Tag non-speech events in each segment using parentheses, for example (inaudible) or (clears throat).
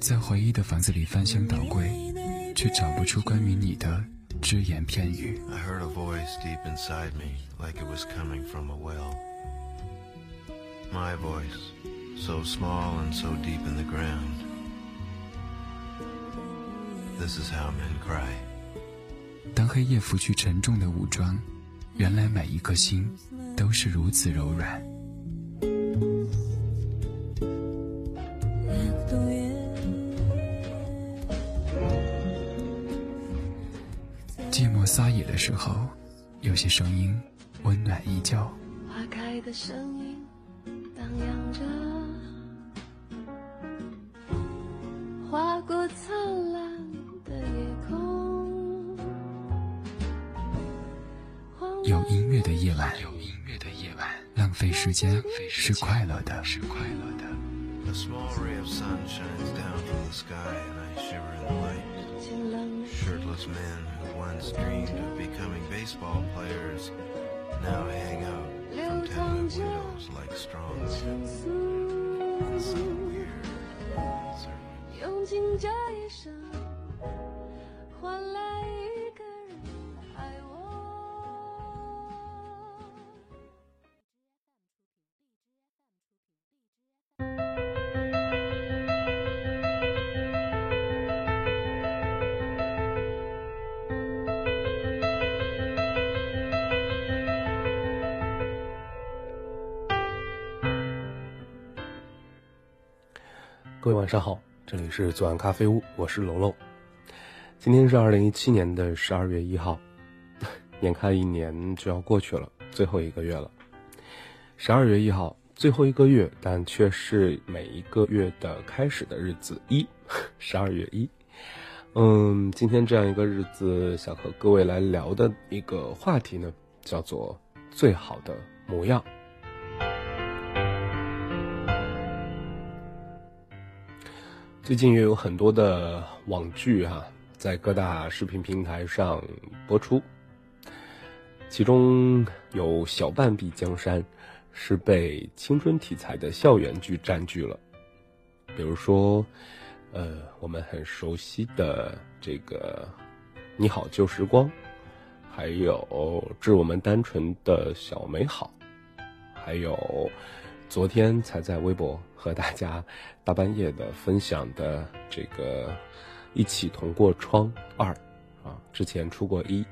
在回忆的房子里翻箱倒柜，却找不出关于你的只言片语。当黑夜拂去沉重的武装，原来每一颗心都是如此柔软。是快乐的，是快乐的。Shirtless men who once dreamed 各位晚上好，这里是左岸咖啡屋，我是楼楼。今天是二零一七年的十二月一号，(laughs) 眼看一年就要过去了，最后一个月了。十二月一号，最后一个月，但却是每一个月的开始的日子一，十二月一。嗯，今天这样一个日子，想和各位来聊的一个话题呢，叫做最好的模样。最近也有很多的网剧哈，在各大视频平台上播出，其中有《小半壁江山》，是被青春题材的校园剧占据了。比如说，呃，我们很熟悉的这个《你好旧时光》，还有《致我们单纯的小美好》，还有。昨天才在微博和大家大半夜的分享的这个《一起同过窗二》，啊，之前出过一，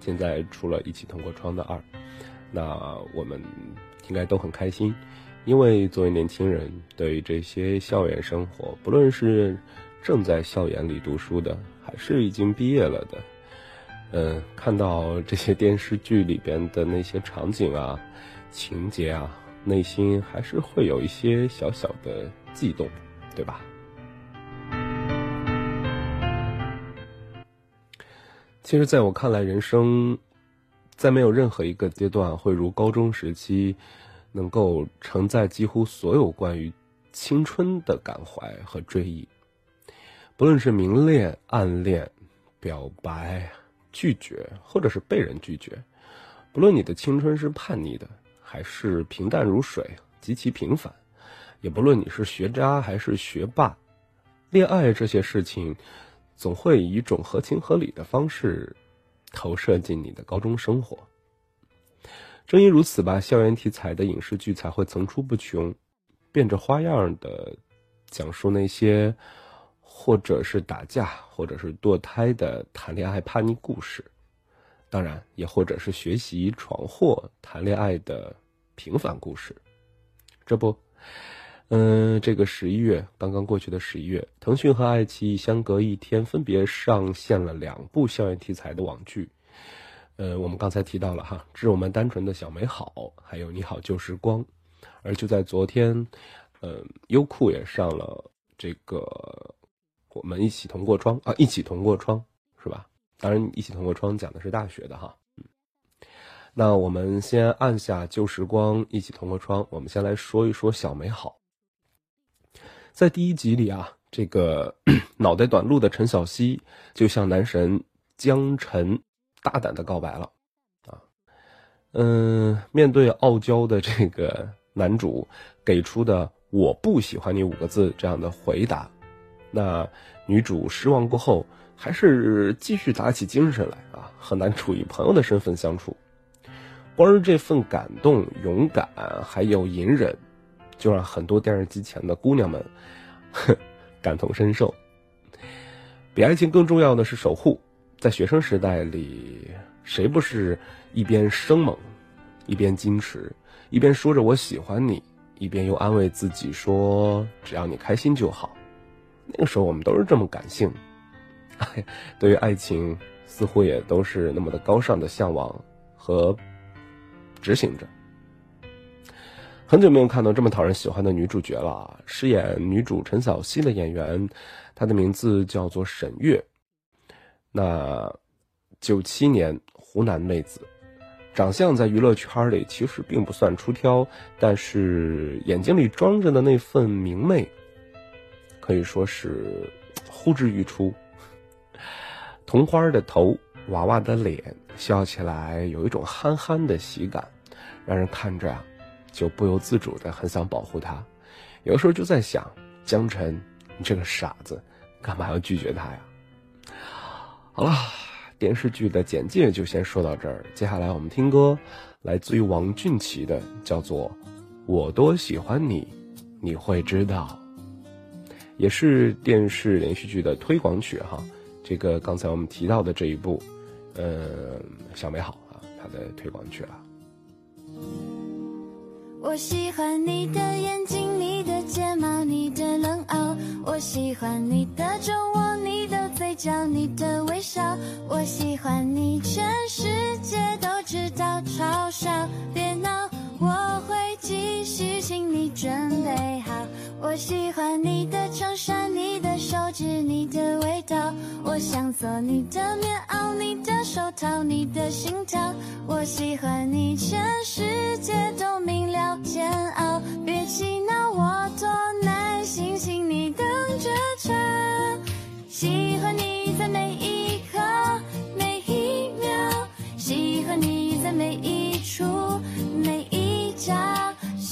现在出了一起同过窗的二，那我们应该都很开心，因为作为年轻人，对于这些校园生活，不论是正在校园里读书的，还是已经毕业了的，嗯，看到这些电视剧里边的那些场景啊、情节啊。内心还是会有一些小小的悸动，对吧？其实，在我看来，人生在没有任何一个阶段会如高中时期，能够承载几乎所有关于青春的感怀和追忆。不论是明恋、暗恋、表白、拒绝，或者是被人拒绝，不论你的青春是叛逆的。还是平淡如水，极其平凡。也不论你是学渣还是学霸，恋爱这些事情，总会以一种合情合理的方式投射进你的高中生活。正因如此吧，校园题材的影视剧才会层出不穷，变着花样的讲述那些或者是打架，或者是堕胎的谈恋爱叛逆故事。当然，也或者是学习闯祸、谈恋爱的平凡故事。这不，嗯，这个十一月刚刚过去的十一月，腾讯和爱奇艺相隔一天分别上线了两部校园题材的网剧。呃，我们刚才提到了哈，《致我们单纯的小美好》，还有《你好旧时光》。而就在昨天，呃，优酷也上了这个《我们一起同过窗》啊，《一起同过窗》，是吧？当然，一起同过窗讲的是大学的哈，那我们先按下旧时光，一起同过窗。我们先来说一说小美好。在第一集里啊，这个 (coughs) 脑袋短路的陈小希就向男神江晨大胆的告白了，啊，嗯，面对傲娇的这个男主给出的“我不喜欢你”五个字这样的回答，那女主失望过后，还是继续打起精神来啊，和男主以朋友的身份相处。光是这份感动、勇敢，还有隐忍，就让很多电视机前的姑娘们感同身受。比爱情更重要的是守护，在学生时代里，谁不是一边生猛，一边矜持，一边说着我喜欢你？一边又安慰自己说：“只要你开心就好。”那个时候我们都是这么感性，(laughs) 对于爱情似乎也都是那么的高尚的向往和执行着。很久没有看到这么讨人喜欢的女主角了，饰演女主陈小希的演员，她的名字叫做沈月。那九七年湖南妹子。长相在娱乐圈里其实并不算出挑，但是眼睛里装着的那份明媚，可以说是呼之欲出。童花的头，娃娃的脸，笑起来有一种憨憨的喜感，让人看着啊，就不由自主的很想保护他。有时候就在想，江辰，你这个傻子，干嘛要拒绝他呀？好了。电视剧的简介就先说到这儿，接下来我们听歌，来自于王俊奇的，叫做《我多喜欢你》，你会知道，也是电视连续剧的推广曲哈。这个刚才我们提到的这一部，呃，小美好啊，它的推广曲了。我喜欢你的眼睛，你的睫毛，你的冷傲，我喜欢你的酒窝，你的。嘴角，你的微笑，我喜欢你，全世界都知道，嘲笑，别闹，我会继续，请你准备好。我喜欢你的衬衫，你的手指，你的味道，我想做你的棉袄，你的手套，你的心跳。我喜欢你，全世界都明了，煎熬，别气恼，我多耐心，请你等着瞧。喜欢你在每一刻每一秒，喜欢你在每一处每一角，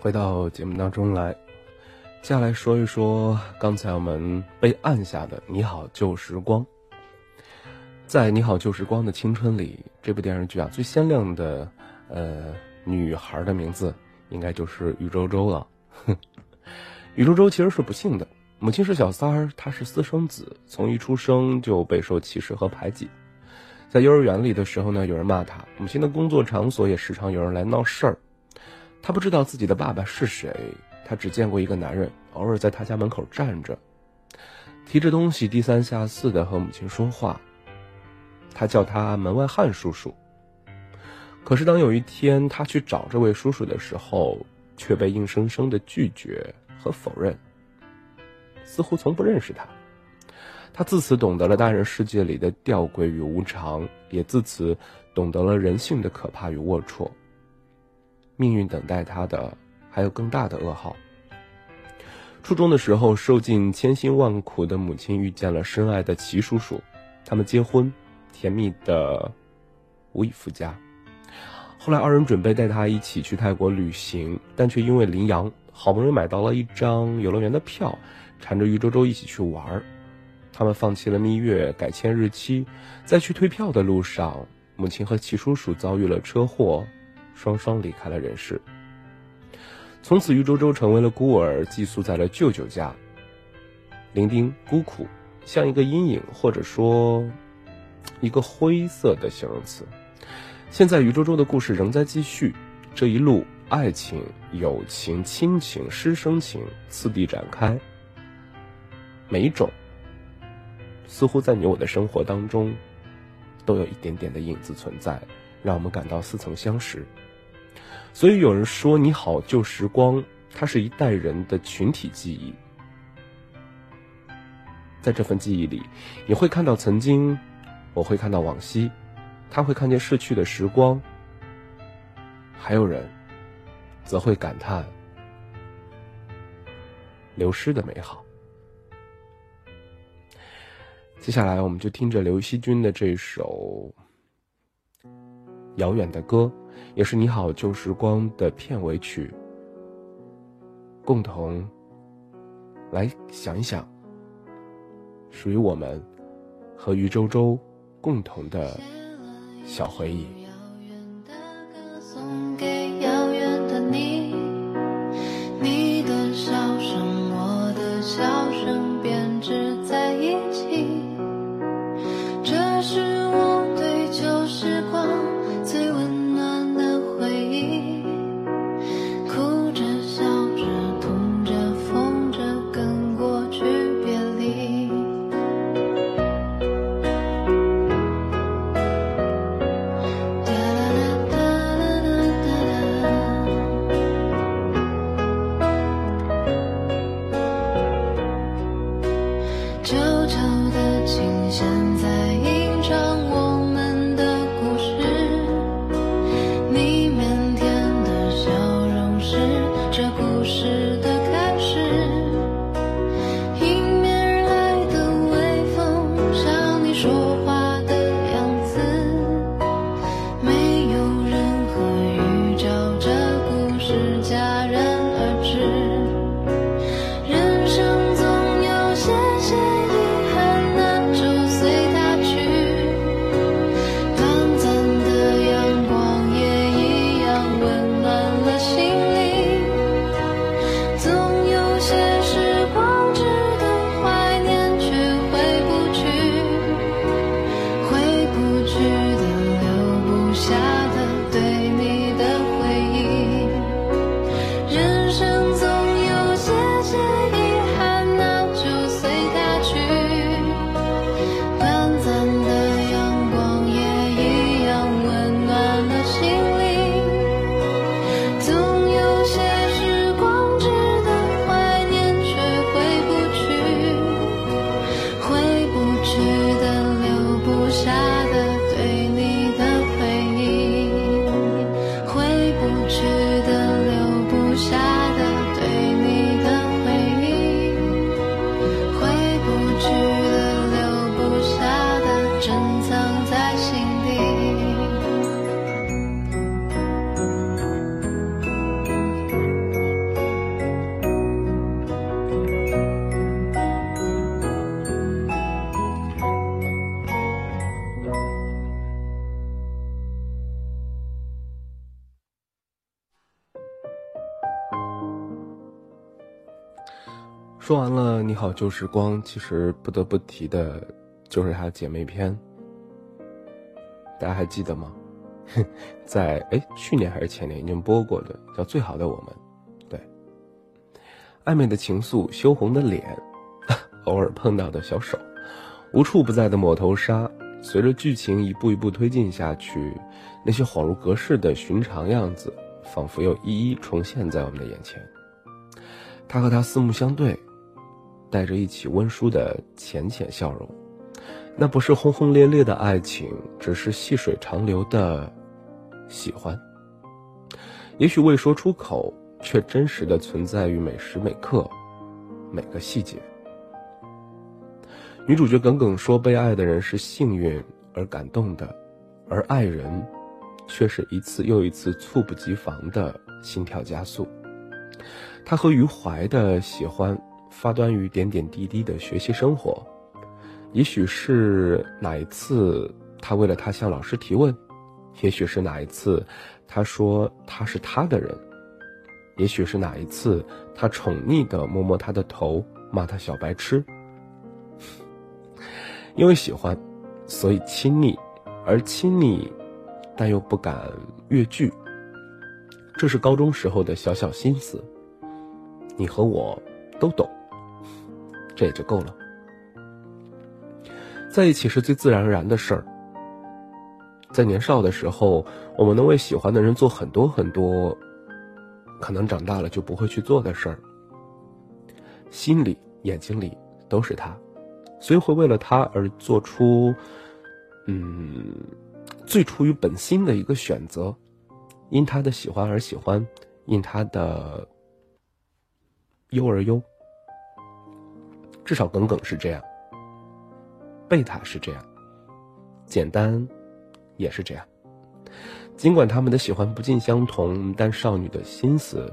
回到节目当中来，接下来说一说刚才我们被按下的《你好旧时光》。在《你好旧时光的青春》里，这部电视剧啊，最鲜亮的呃女孩的名字应该就是于周周了。(laughs) 于周周其实是不幸的，母亲是小三儿，她是私生子，从一出生就备受歧视和排挤。在幼儿园里的时候呢，有人骂她；母亲的工作场所也时常有人来闹事儿。她不知道自己的爸爸是谁，她只见过一个男人，偶尔在她家门口站着，提着东西低三下四的和母亲说话。他叫他门外汉叔叔。可是当有一天他去找这位叔叔的时候，却被硬生生的拒绝和否认，似乎从不认识他。他自此懂得了大人世界里的吊诡与无常，也自此懂得了人性的可怕与龌龊。命运等待他的还有更大的噩耗。初中的时候，受尽千辛万苦的母亲遇见了深爱的齐叔叔，他们结婚。甜蜜的无以复加。后来，二人准备带他一起去泰国旅行，但却因为林阳好不容易买到了一张游乐园的票，缠着于周周一起去玩他们放弃了蜜月，改签日期。在去退票的路上，母亲和齐叔叔遭遇了车祸，双双离开了人世。从此，于周周成为了孤儿，寄宿在了舅舅家。伶仃孤苦，像一个阴影，或者说。一个灰色的形容词。现在，于周周的故事仍在继续，这一路爱情、友情、亲情、师生情次第展开。每一种，似乎在你我的生活当中，都有一点点的影子存在，让我们感到似曾相识。所以有人说：“你好，旧时光。”它是一代人的群体记忆。在这份记忆里，你会看到曾经。我会看到往昔，他会看见逝去的时光，还有人，则会感叹流失的美好。接下来，我们就听着刘惜君的这首《遥远的歌》，也是《你好旧时光》的片尾曲，共同来想一想，属于我们和余周周。共同的小回忆。好旧时光》，其实不得不提的就是她姐妹篇，大家还记得吗？(laughs) 在哎去年还是前年已经播过的，叫《最好的我们》。对，暧昧的情愫，羞红的脸，(laughs) 偶尔碰到的小手，无处不在的抹头纱。随着剧情一步一步推进下去，那些恍如隔世的寻常样子，仿佛又一一重现在我们的眼前。他和她四目相对，带着一起温书的浅浅笑容。那不是轰轰烈烈的爱情，只是细水长流的喜欢。也许未说出口，却真实的存在于每时每刻，每个细节。女主角耿耿说：“被爱的人是幸运而感动的，而爱人，却是一次又一次猝不及防的心跳加速。”她和余淮的喜欢发端于点点滴滴的学习生活，也许是哪一次他为了她向老师提问，也许是哪一次他说他是他的人，也许是哪一次他宠溺的摸摸她的头，骂她小白痴。(laughs) 因为喜欢，所以亲密，而亲昵，但又不敢越距。这是高中时候的小小心思，你和我都懂，这也就够了。在一起是最自然而然的事儿。在年少的时候，我们能为喜欢的人做很多很多，可能长大了就不会去做的事儿。心里、眼睛里都是他。所以会为了他而做出，嗯，最出于本心的一个选择，因他的喜欢而喜欢，因他的忧而忧。至少耿耿是这样，贝塔是这样，简单也是这样。尽管他们的喜欢不尽相同，但少女的心思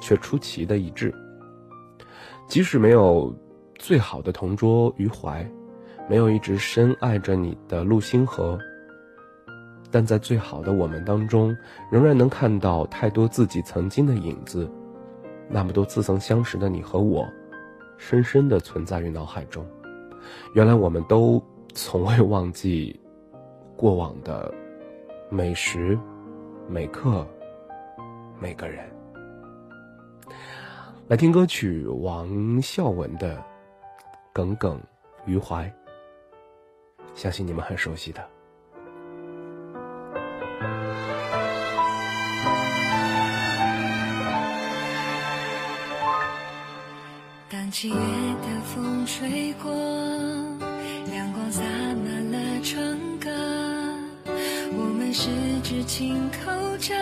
却出奇的一致。即使没有。最好的同桌余淮，没有一直深爱着你的陆星河，但在最好的我们当中，仍然能看到太多自己曾经的影子。那么多似曾相识的你和我，深深的存在于脑海中。原来我们都从未忘记过往的每时每刻每个人。来听歌曲，王孝文的。耿耿于怀，相信你们很熟悉的。当七月的风吹过，阳光洒满了窗格，我们十指紧扣着，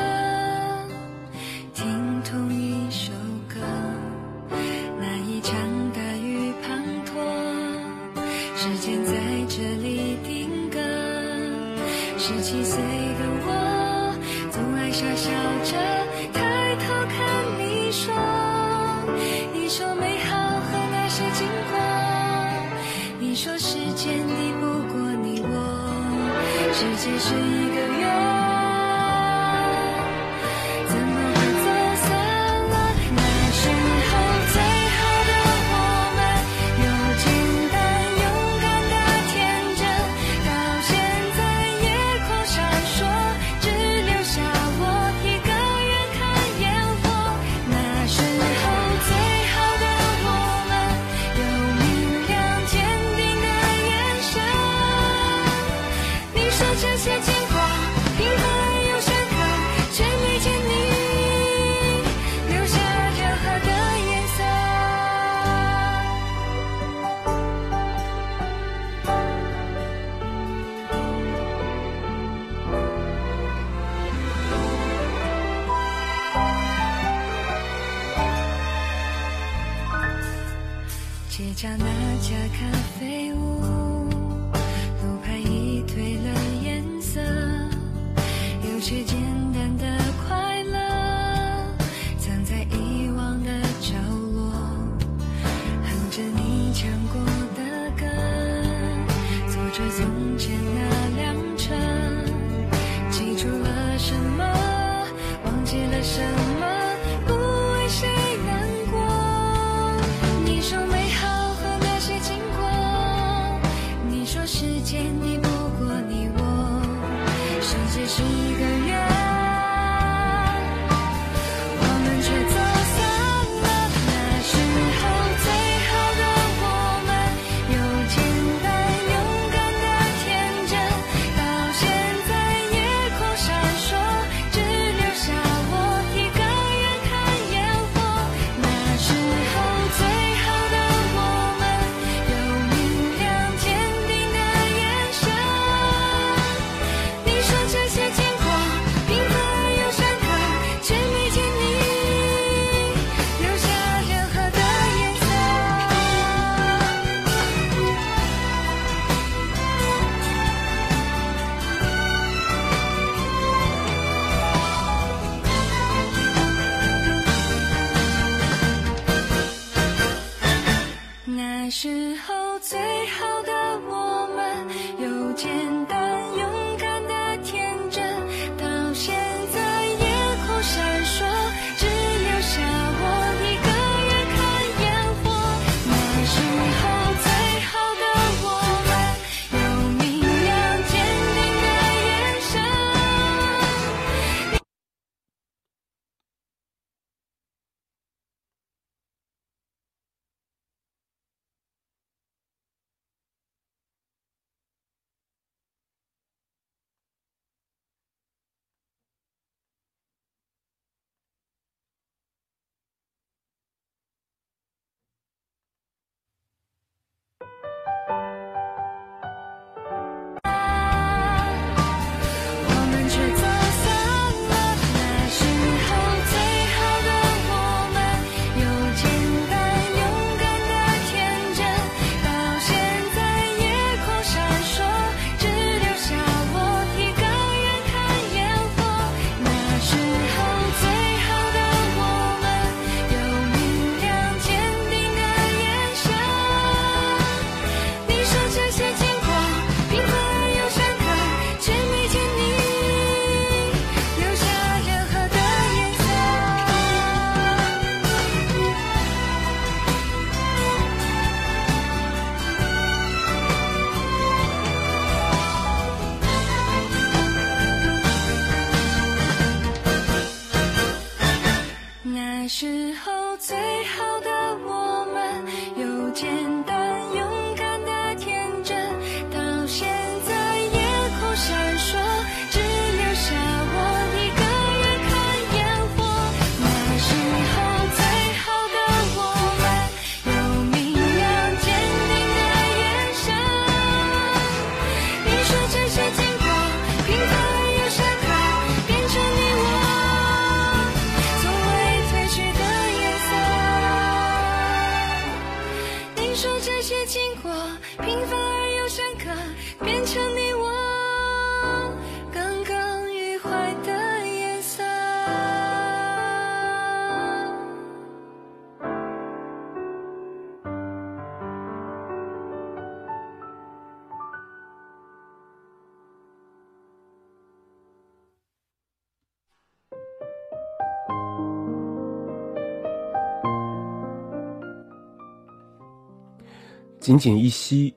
仅仅一息，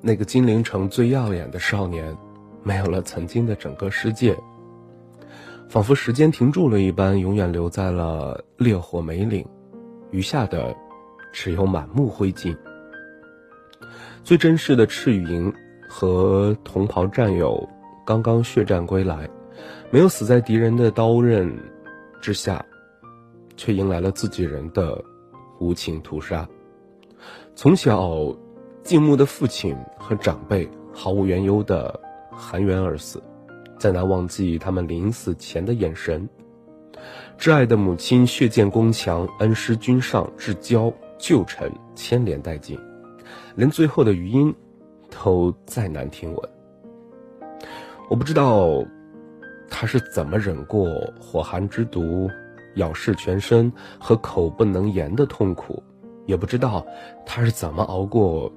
那个金陵城最耀眼的少年，没有了曾经的整个世界，仿佛时间停住了一般，永远留在了烈火梅岭，余下的只有满目灰烬。最真实的赤羽营和同袍战友刚刚血战归来，没有死在敌人的刀刃之下，却迎来了自己人的无情屠杀。从小敬慕的父亲和长辈毫无缘由的含冤而死，再难忘记他们临死前的眼神。挚爱的母亲血溅宫墙，恩师君上至交旧臣牵连殆尽，连最后的余音都再难听闻。我不知道他是怎么忍过火寒之毒咬噬全身和口不能言的痛苦。也不知道他是怎么熬过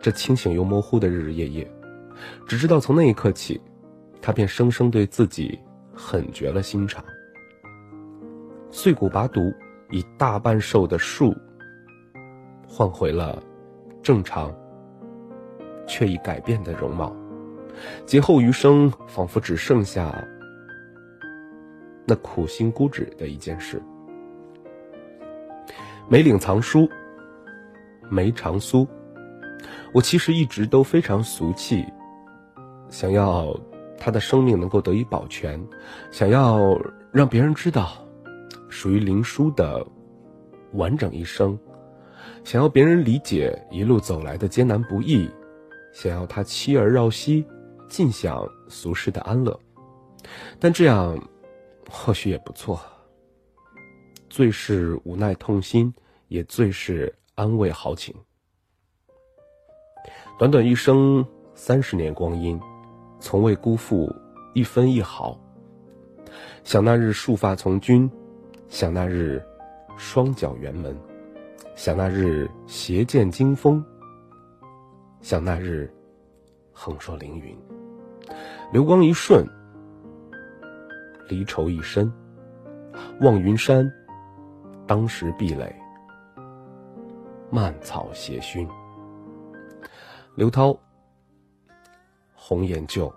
这清醒又模糊的日日夜夜，只知道从那一刻起，他便生生对自己狠绝了心肠。碎骨拔毒，以大半寿的树换回了正常却已改变的容貌。劫后余生，仿佛只剩下那苦心孤诣的一件事。梅岭藏书，梅长苏。我其实一直都非常俗气，想要他的生命能够得以保全，想要让别人知道属于林殊的完整一生，想要别人理解一路走来的艰难不易，想要他妻儿绕膝，尽享俗世的安乐。但这样或许也不错。最是无奈痛心，也最是安慰豪情。短短一生，三十年光阴，从未辜负一分一毫。想那日束发从军，想那日双脚辕门，想那日携剑惊风，想那日横槊凌云。流光一瞬，离愁一身。望云山，当时壁垒，蔓草斜熏。刘涛，《红颜旧》。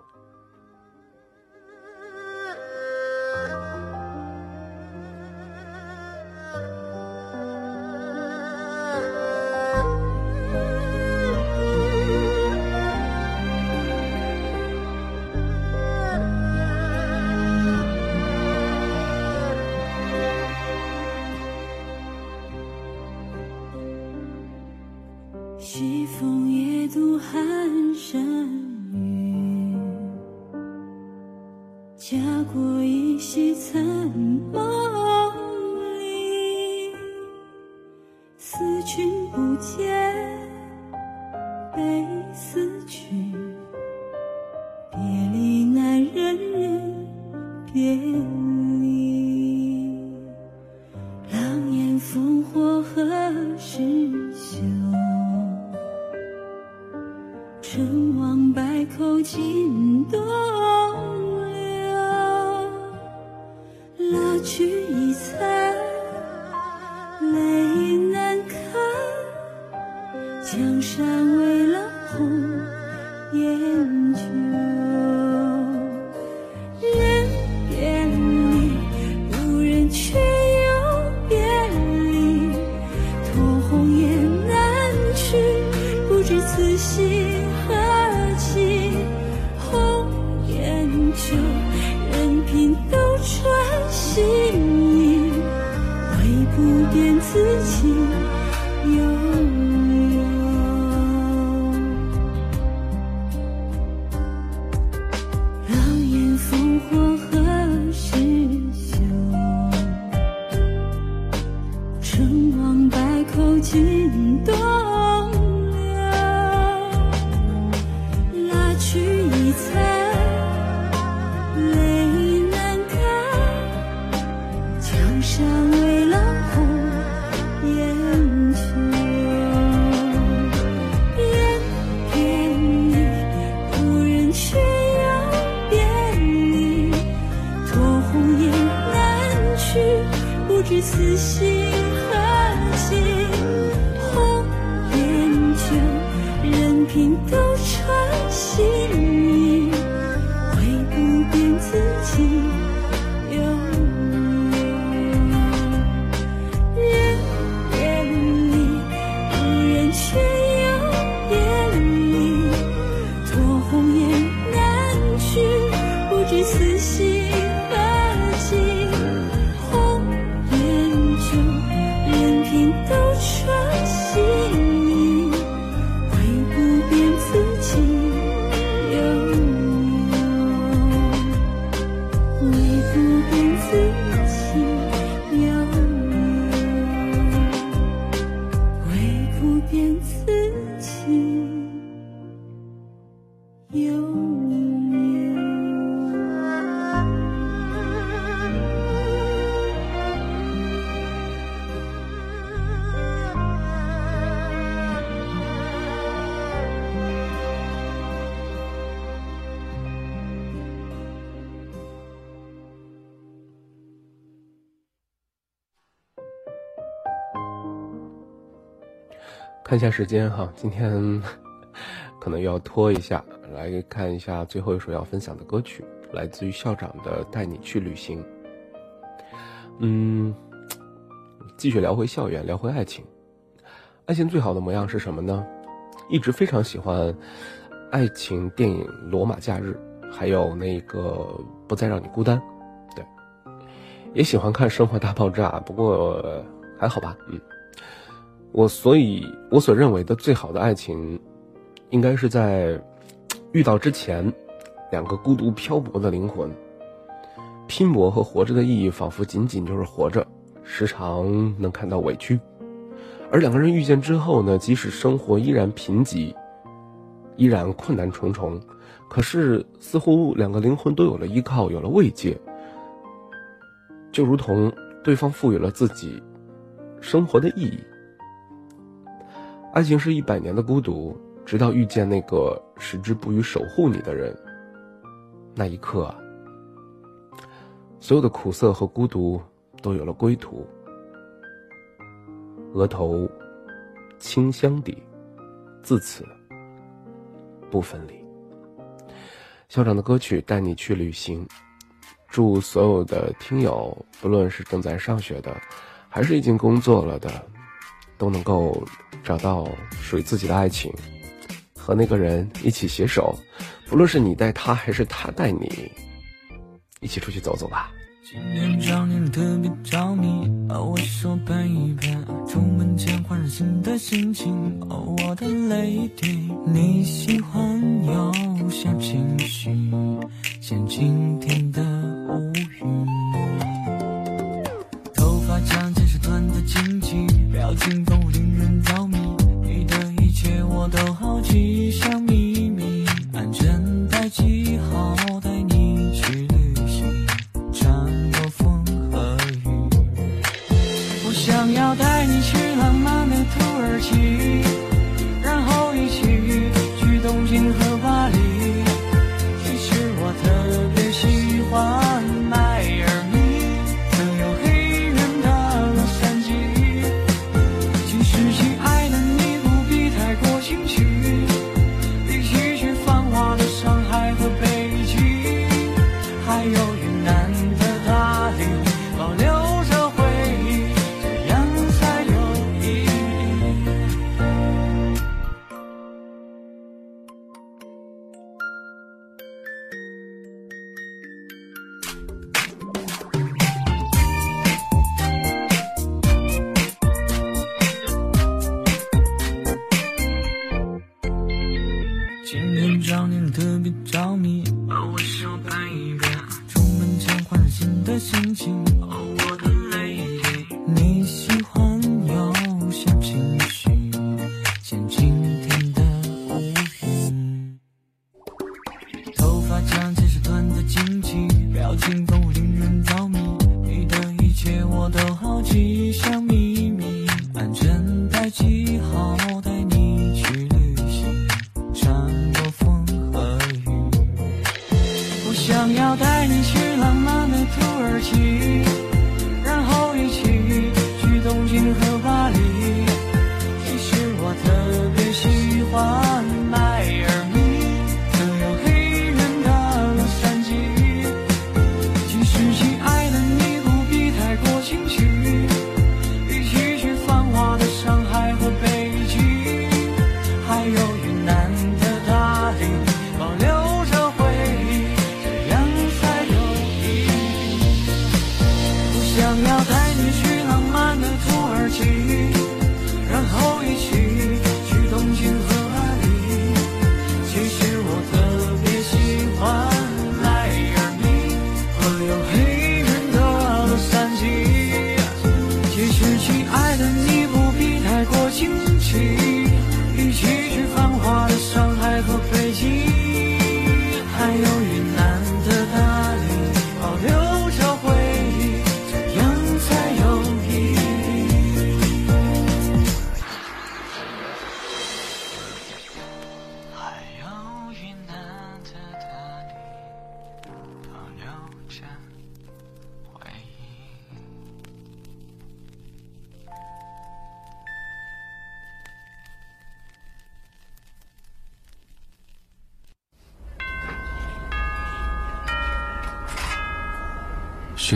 看一下时间哈，今天 (laughs) 可能要拖一下，来看一下最后一首要分享的歌曲，来自于校长的《带你去旅行》。嗯，继续聊回校园，聊回爱情。爱情最好的模样是什么呢？一直非常喜欢爱情电影《罗马假日》，还有那个《不再让你孤单》。对，也喜欢看《生活大爆炸》，不过还好吧。嗯，我所以我所认为的最好的爱情，应该是在遇到之前，两个孤独漂泊的灵魂，拼搏和活着的意义仿佛仅仅就是活着，时常能看到委屈。而两个人遇见之后呢，即使生活依然贫瘠，依然困难重重，可是似乎两个灵魂都有了依靠，有了慰藉，就如同对方赋予了自己生活的意义。爱情是一百年的孤独，直到遇见那个矢志不渝守护你的人，那一刻，所有的苦涩和孤独都有了归途。额头，清香底，自此不分离。校长的歌曲带你去旅行，祝所有的听友，不论是正在上学的，还是已经工作了的，都能够找到属于自己的爱情，和那个人一起携手，不论是你带他，还是他带你，一起出去走走吧。今天找你特别着迷，哦，我手拍一拍，出门前换上新的心情，哦，我的 lady，你喜欢有小情绪，像今天的乌云，头发长见识短的惊奇，表情丰富令人，我都好奇，像秘密，安全带系好，带你去旅行。穿过风和雨，我想要带你去浪漫的土耳其，然后一起去东京和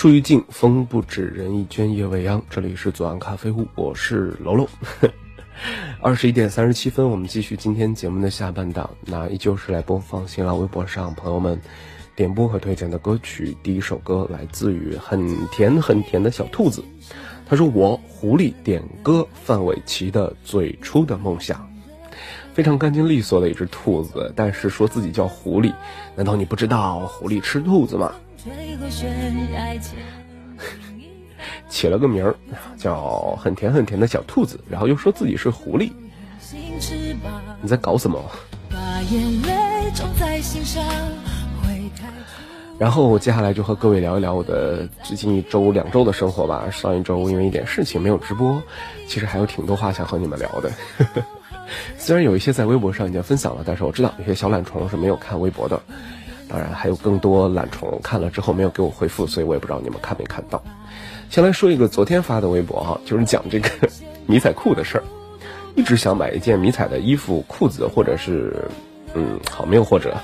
树欲静，风不止，人已倦，夜未央。这里是左岸咖啡屋，我是楼楼。(laughs) 二十一点三十七分，我们继续今天节目的下半档，那依旧是来播放新浪微博上朋友们点播和推荐的歌曲。第一首歌来自于很甜很甜的小兔子，他说：“我狐狸点歌，范玮琪的最初的梦想。”非常干净利索的一只兔子，但是说自己叫狐狸，难道你不知道狐狸吃兔子吗？(laughs) 起了个名儿，叫很甜很甜的小兔子，然后又说自己是狐狸。你在搞什么？然后我接下来就和各位聊一聊我的最近一周、两周的生活吧。上一周因为一点事情没有直播，其实还有挺多话想和你们聊的。(laughs) 虽然有一些在微博上已经分享了，但是我知道有些小懒虫是没有看微博的。当然还有更多懒虫看了之后没有给我回复，所以我也不知道你们看没看到。先来说一个昨天发的微博哈，(laughs) 就是讲这个 (laughs) 迷彩裤的事儿。一直想买一件迷彩的衣服、裤子，或者是，嗯，好，没有或者，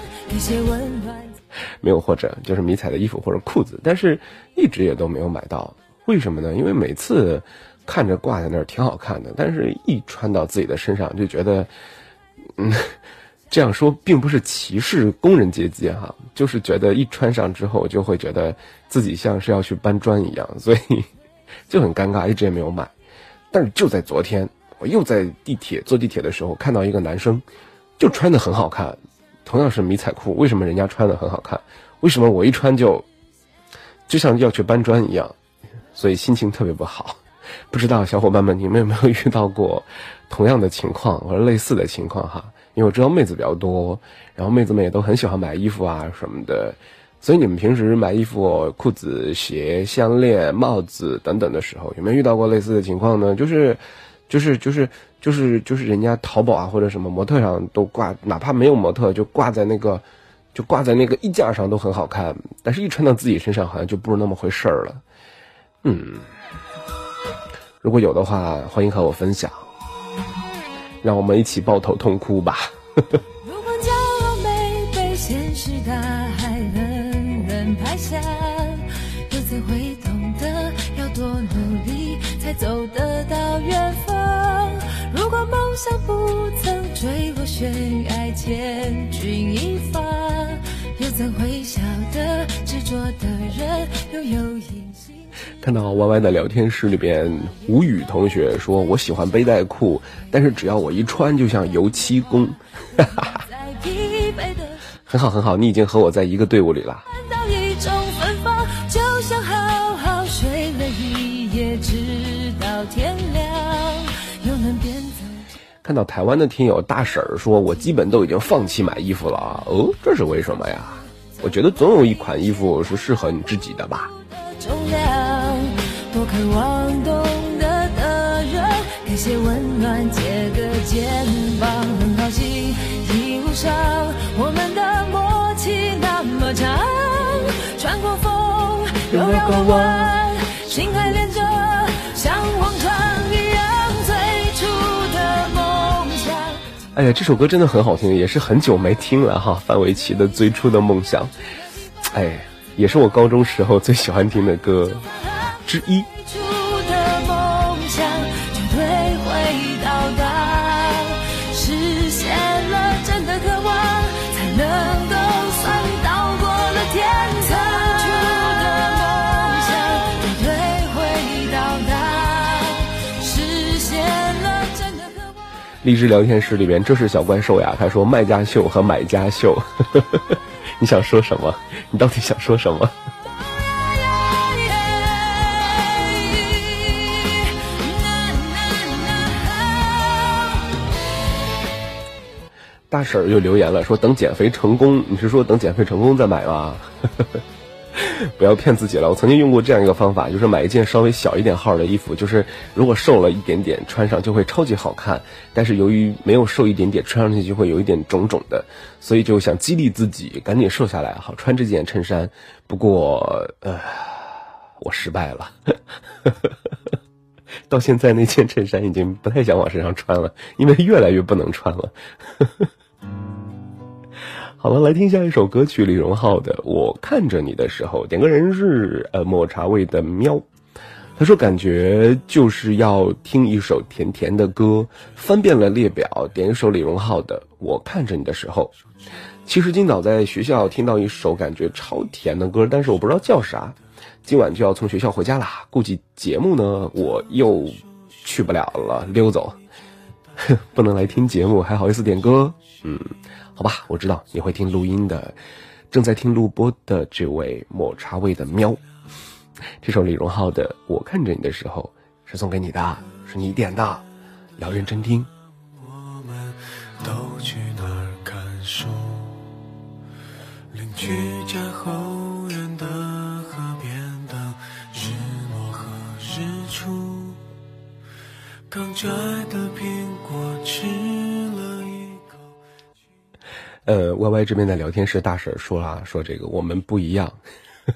(laughs) 没有或者，就是迷彩的衣服或者裤子，但是一直也都没有买到。为什么呢？因为每次看着挂在那儿挺好看的，但是一穿到自己的身上就觉得，嗯，这样说并不是歧视工人阶级哈，就是觉得一穿上之后就会觉得自己像是要去搬砖一样，(laughs) 所以就很尴尬，一直也没有买。但是就在昨天。我又在地铁坐地铁的时候看到一个男生，就穿的很好看，同样是迷彩裤，为什么人家穿的很好看？为什么我一穿就就像要去搬砖一样？所以心情特别不好。不知道小伙伴们你们有没有遇到过同样的情况或者类似的情况哈？因为我知道妹子比较多，然后妹子们也都很喜欢买衣服啊什么的，所以你们平时买衣服、裤子、鞋、项链、帽子等等的时候，有没有遇到过类似的情况呢？就是。就是就是就是就是人家淘宝啊或者什么模特上都挂，哪怕没有模特就挂在那个，就挂在那个衣架上都很好看，但是一穿到自己身上好像就不是那么回事儿了。嗯，如果有的话，欢迎和我分享，让我们一起抱头痛哭吧。如果骄傲没被现实大海冷冷拍下又怎会懂得要多努力才走得到远方如果梦想不曾坠落悬崖千钧一发又怎会晓得执着的人拥有一看到 Y Y 的聊天室里边，吴宇同学说：“我喜欢背带裤，但是只要我一穿，就像油漆工。(laughs) ”很好很好，你已经和我在一个队伍里了。看到台湾的听友大婶儿说：“我基本都已经放弃买衣服了啊！”哦，这是为什么呀？我觉得总有一款衣服是适合你自己的吧。多渴望懂得的人，给些温暖，借个肩膀，很高兴一路上我们的默契那么长，穿过风，又绕过弯，心还连着，像往常一样最初的梦想。哎呀，这首歌真的很好听，也是很久没听了哈。范玮琪的《最初的梦想》，哎，也是我高中时候最喜欢听的歌之一。望。励志聊天室里边，这是小怪兽呀。他说卖家秀和买家秀，(laughs) 你想说什么？你到底想说什么？大婶儿又留言了，说等减肥成功，你是说等减肥成功再买吗？(laughs) (laughs) 不要骗自己了。我曾经用过这样一个方法，就是买一件稍微小一点号的衣服，就是如果瘦了一点点，穿上就会超级好看。但是由于没有瘦一点点，穿上去就会有一点肿肿的，所以就想激励自己赶紧瘦下来，好穿这件衬衫。不过，呃，我失败了。(laughs) 到现在那件衬衫已经不太想往身上穿了，因为越来越不能穿了。好了，来听下一首歌曲，李荣浩的《我看着你的时候》，点歌人是呃抹茶味的喵。他说感觉就是要听一首甜甜的歌，翻遍了列表，点一首李荣浩的《我看着你的时候》。其实今早在学校听到一首感觉超甜的歌，但是我不知道叫啥。今晚就要从学校回家啦，估计节目呢我又去不了了，溜走，(laughs) 不能来听节目，还好意思点歌？嗯，好吧，我知道你会听录音的，正在听录播的这位抹茶味的喵，这首李荣浩的《我看着你的时候》是送给你的，是你点的，要认真听。我们都去哪儿看书？邻居家后院的河边的日落和日出，刚摘的呃，Y Y 这边的聊天室大婶说了，说这个我们不一样，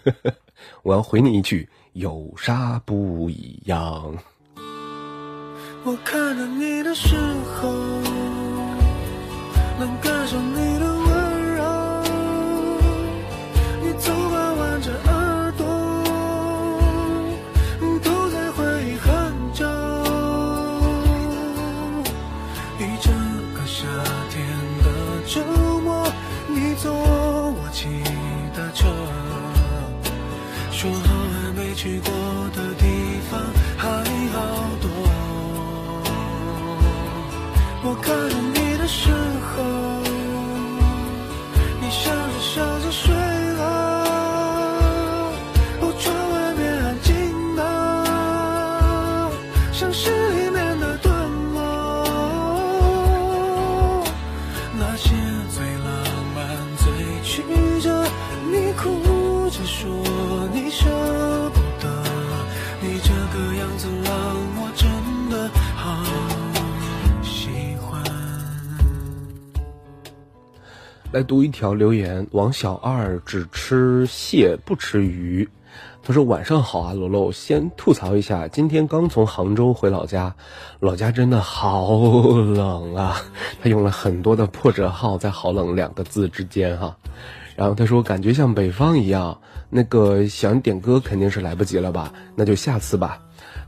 (laughs) 我要回你一句，有啥不一样？我看着你的时候，能我看来读一条留言，王小二只吃蟹不吃鱼。他说：“晚上好啊，罗罗，先吐槽一下，今天刚从杭州回老家，老家真的好冷啊。(laughs) ”他用了很多的破折号在“好冷”两个字之间哈。然后他说：“感觉像北方一样，那个想点歌肯定是来不及了吧？那就下次吧。”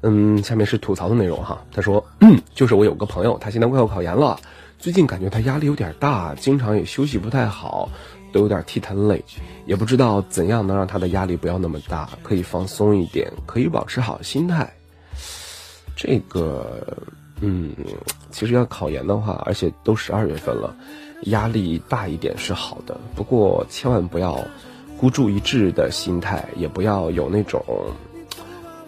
嗯，下面是吐槽的内容哈。他说：“ (clears throat) 就是我有个朋友，他现在快要考研了。”最近感觉他压力有点大，经常也休息不太好，都有点替他累，也不知道怎样能让他的压力不要那么大，可以放松一点，可以保持好心态。这个，嗯，其实要考研的话，而且都十二月份了，压力大一点是好的，不过千万不要孤注一掷的心态，也不要有那种，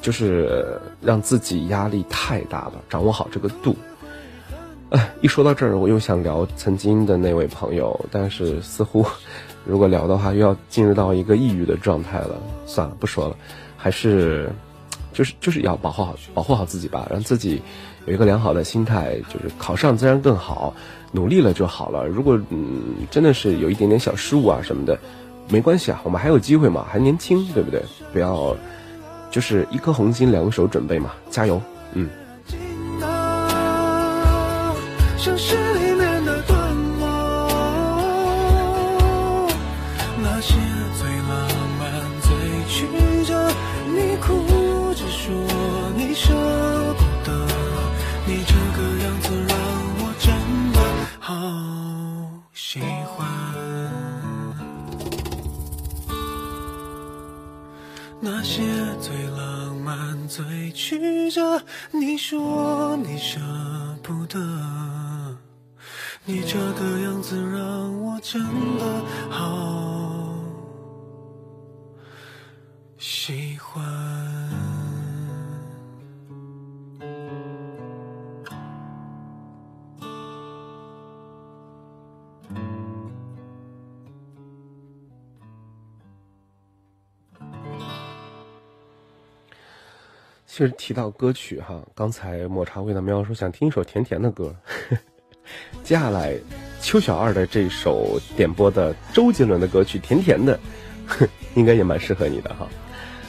就是让自己压力太大了，掌握好这个度。一说到这儿，我又想聊曾经的那位朋友，但是似乎如果聊的话，又要进入到一个抑郁的状态了。算了，不说了，还是就是就是要保护好保护好自己吧，让自己有一个良好的心态，就是考上自然更好，努力了就好了。如果嗯真的是有一点点小失误啊什么的，没关系啊，我们还有机会嘛，还年轻，对不对？不要就是一颗红心，两手准备嘛，加油，嗯。像诗里面的段落，那些最浪漫、最曲折，你哭着说你舍不得，你这个样子让我真的好喜欢。那些最浪漫、最曲折，你说你舍不得，你这个样子让我真的好喜欢。其实提到歌曲哈，刚才抹茶味的喵说想听一首甜甜的歌，接下来邱小二的这首点播的周杰伦的歌曲《甜甜的》，(laughs) 应该也蛮适合你的哈。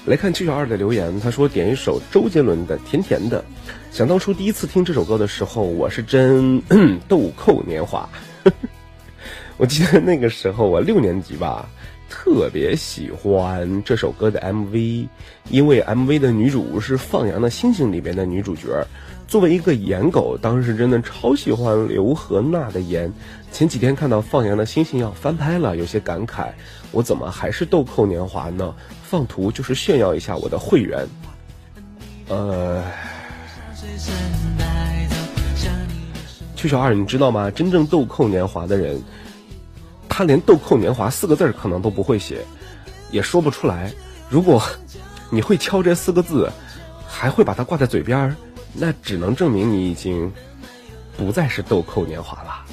来看邱小二的留言，他说点一首周杰伦的《甜甜的》。想当初第一次听这首歌的时候，我是真 (clears throat) 豆蔻年华。(laughs) 我记得那个时候我六年级吧。特别喜欢这首歌的 MV，因为 MV 的女主是《放羊的星星》里边的女主角。作为一个颜狗，当时真的超喜欢刘和娜的颜。前几天看到《放羊的星星》要翻拍了，有些感慨：我怎么还是豆蔻年华呢？放图就是炫耀一下我的会员。呃，邱小二，你知道吗？真正豆蔻年华的人。他连“豆蔻年华”四个字可能都不会写，也说不出来。如果你会敲这四个字，还会把它挂在嘴边儿，那只能证明你已经不再是豆蔻年华了。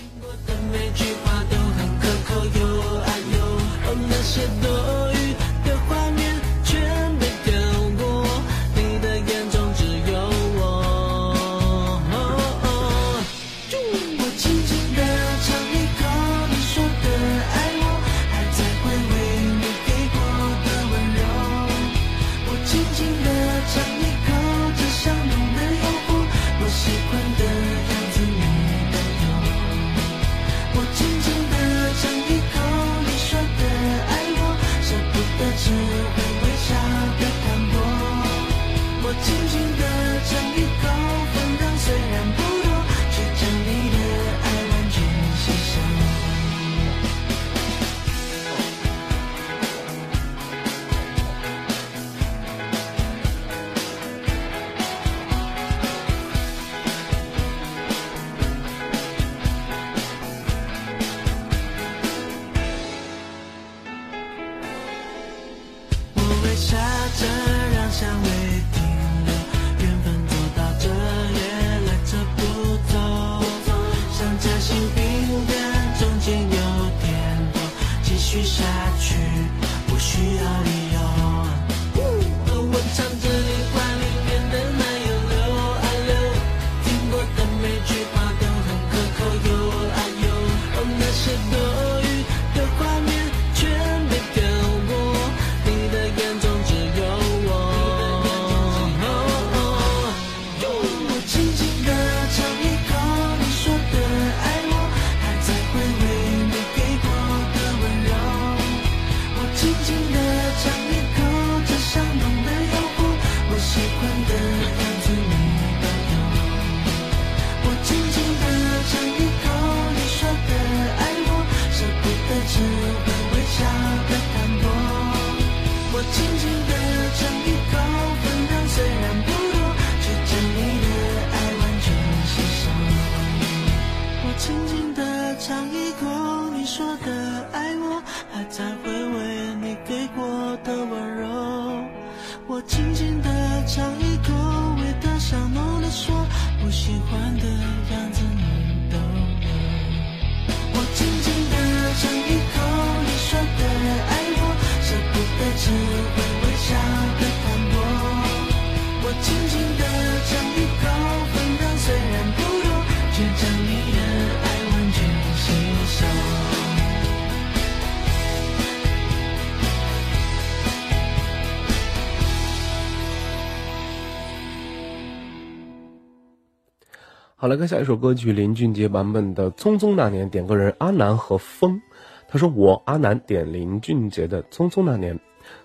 好，来看下一首歌曲，林俊杰版本的《匆匆那年》，点歌人阿南和风。他说：“我阿南点林俊杰的《匆匆那年》，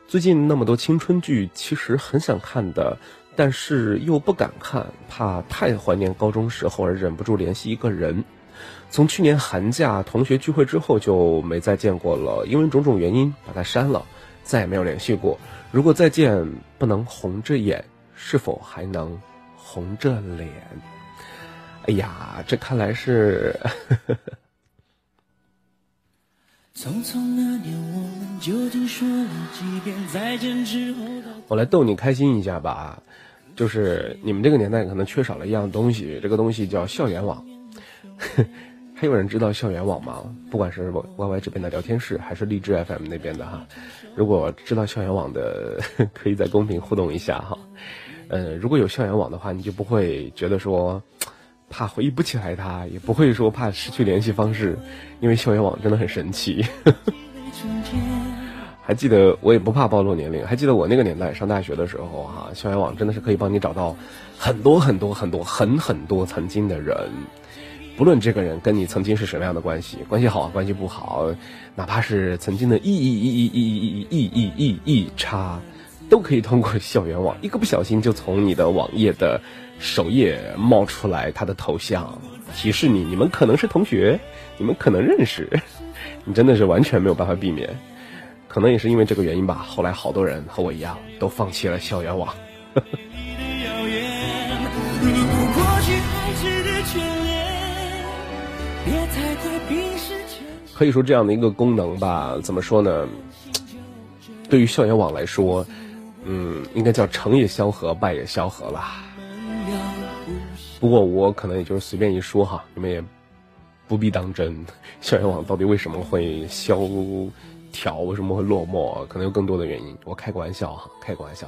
最近那么多青春剧，其实很想看的，但是又不敢看，怕太怀念高中时候而忍不住联系一个人。从去年寒假同学聚会之后就没再见过了，因为种种原因把他删了，再也没有联系过。如果再见不能红着眼，是否还能红着脸？”哎呀，这看来是 (laughs) 匆匆那年，我们究竟说了几遍再见之后我来逗你开心一下吧。就是你们这个年代可能缺少了一样东西，这个东西叫校园网。(laughs) 还有人知道校园网吗？不管是 YY 这边的聊天室，还是荔枝 FM 那边的哈，如果知道校园网的，(laughs) 可以在公屏互动一下哈。呃，如果有校园网的话，你就不会觉得说。怕回忆不起来他，也不会说怕失去联系方式，因为校园网真的很神奇。(laughs) 还记得我也不怕暴露年龄，还记得我那个年代上大学的时候哈，校园网真的是可以帮你找到很多很多很多很很多曾经的人，不论这个人跟你曾经是什么样的关系，关系好关系不好，哪怕是曾经的异异异异异异异异异异差，都可以通过校园网一个不小心就从你的网页的。首页冒出来他的头像，提示你你们可能是同学，你们可能认识，你真的是完全没有办法避免。可能也是因为这个原因吧，后来好多人和我一样都放弃了校园网。(laughs) 可以说这样的一个功能吧，怎么说呢？对于校园网来说，嗯，应该叫成也萧何，败也萧何了。不过我可能也就是随便一说哈，你们也不必当真。校园网到底为什么会萧条，为什么会落寞？可能有更多的原因。我开个玩笑哈，开个玩笑。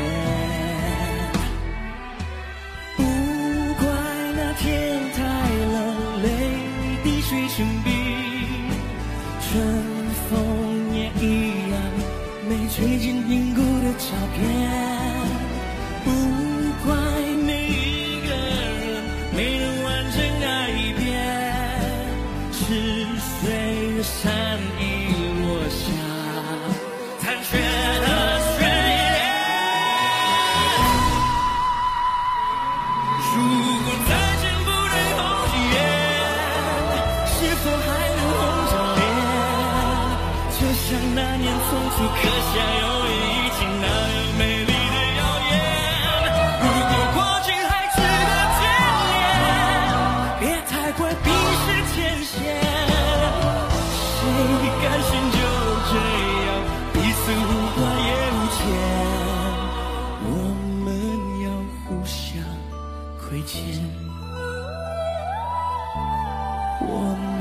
以我们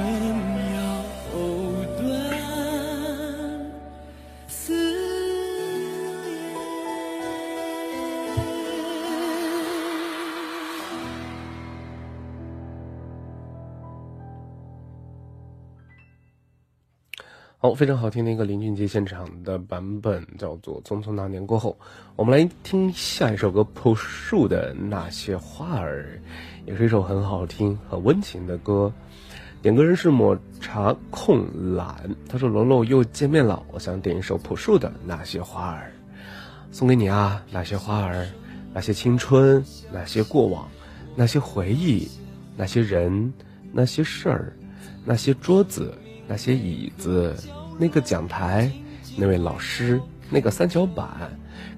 非常好听的一个林俊杰现场的版本，叫做《匆匆那年过后》。我们来听下一首歌，朴树的《那些花儿》，也是一首很好听、很温情的歌。点歌人是抹茶控懒，他说：“龙龙又见面了，我想点一首朴树的《那些花儿》。”送给你啊，那些花儿，那些青春，那些过往，那些回忆，那些人，那些事儿，那些桌子，那些椅子，那个讲台，那位老师，那个三角板，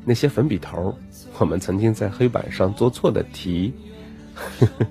那些粉笔头，我们曾经在黑板上做错的题。呵 (laughs) 呵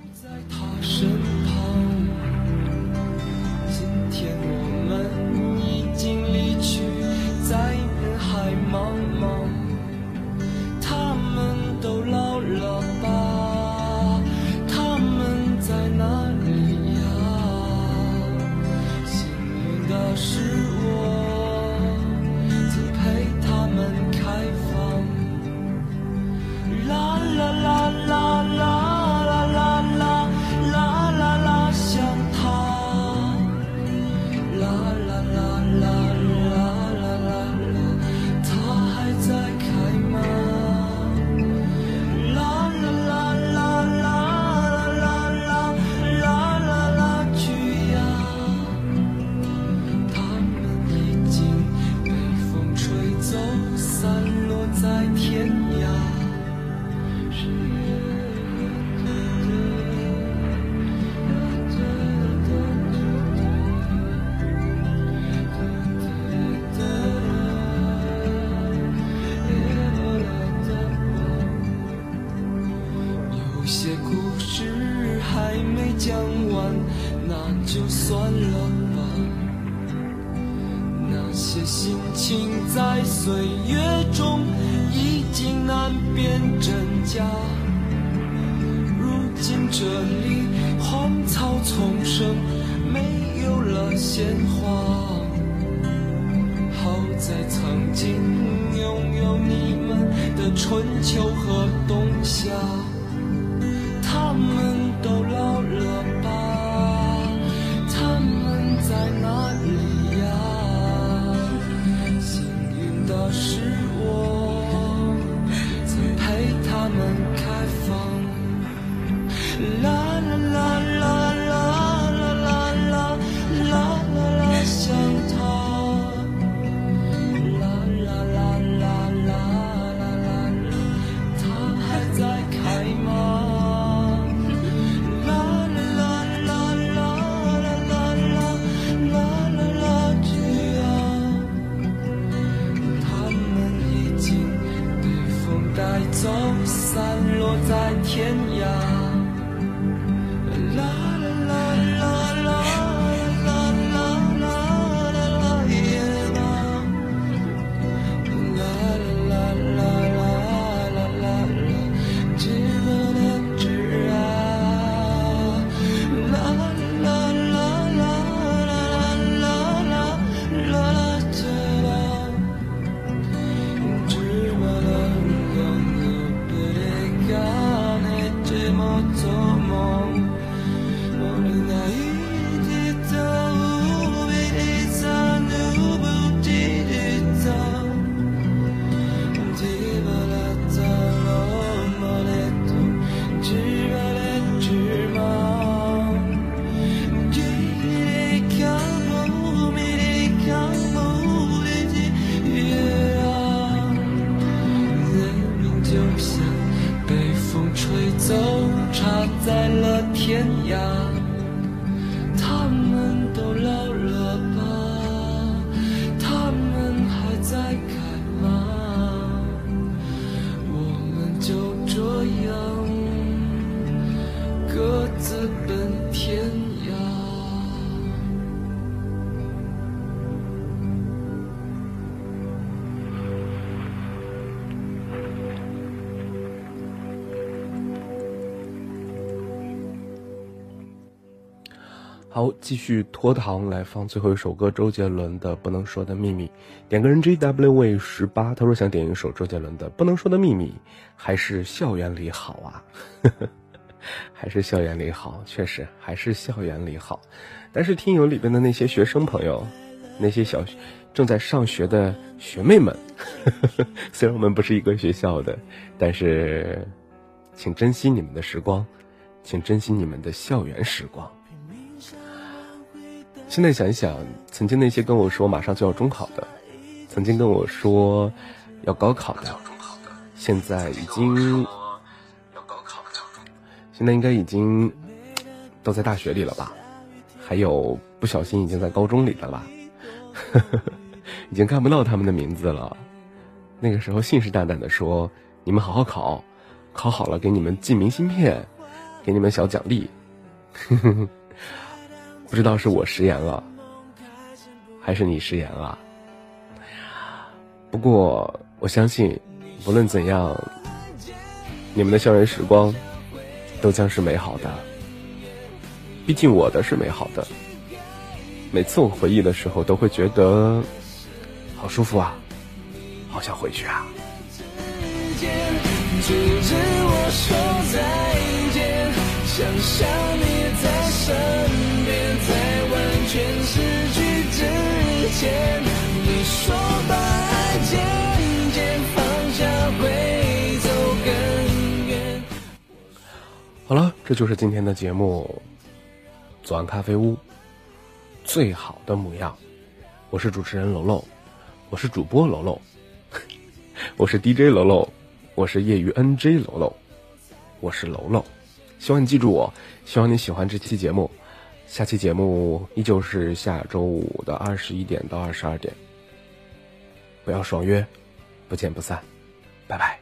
继续拖堂来放最后一首歌，周杰伦的《不能说的秘密》。点歌人 G W V 十八，他说想点一首周杰伦的《不能说的秘密》，还是校园里好啊？(laughs) 还是校园里好，确实还是校园里好。但是听友里边的那些学生朋友，那些小正在上学的学妹们，(laughs) 虽然我们不是一个学校的，但是请珍惜你们的时光，请珍惜你们的校园时光。现在想一想，曾经那些跟我说马上就要中考的，曾经跟我说要高考的，现在已经，现在应该已经都在大学里了吧？还有不小心已经在高中里了吧？(laughs) 已经看不到他们的名字了。那个时候信誓旦旦的说：“你们好好考，考好了给你们寄明信片，给你们小奖励。”呵呵呵不知道是我食言了，还是你食言了？不过我相信，不论怎样，你们的校园时光都将是美好的。毕竟我的是美好的。每次我回忆的时候，都会觉得好舒服啊，好想回去啊。你说把爱渐渐放下会走更远好了，这就是今天的节目。左岸咖啡屋，最好的模样。我是主持人楼楼，我是主播楼楼，(laughs) 我是 DJ 楼楼，我是业余 NJ 楼楼，我是楼楼。希望你记住我，希望你喜欢这期节目。下期节目依旧是下周五的二十一点到二十二点。不要爽约，不见不散，拜拜。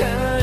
最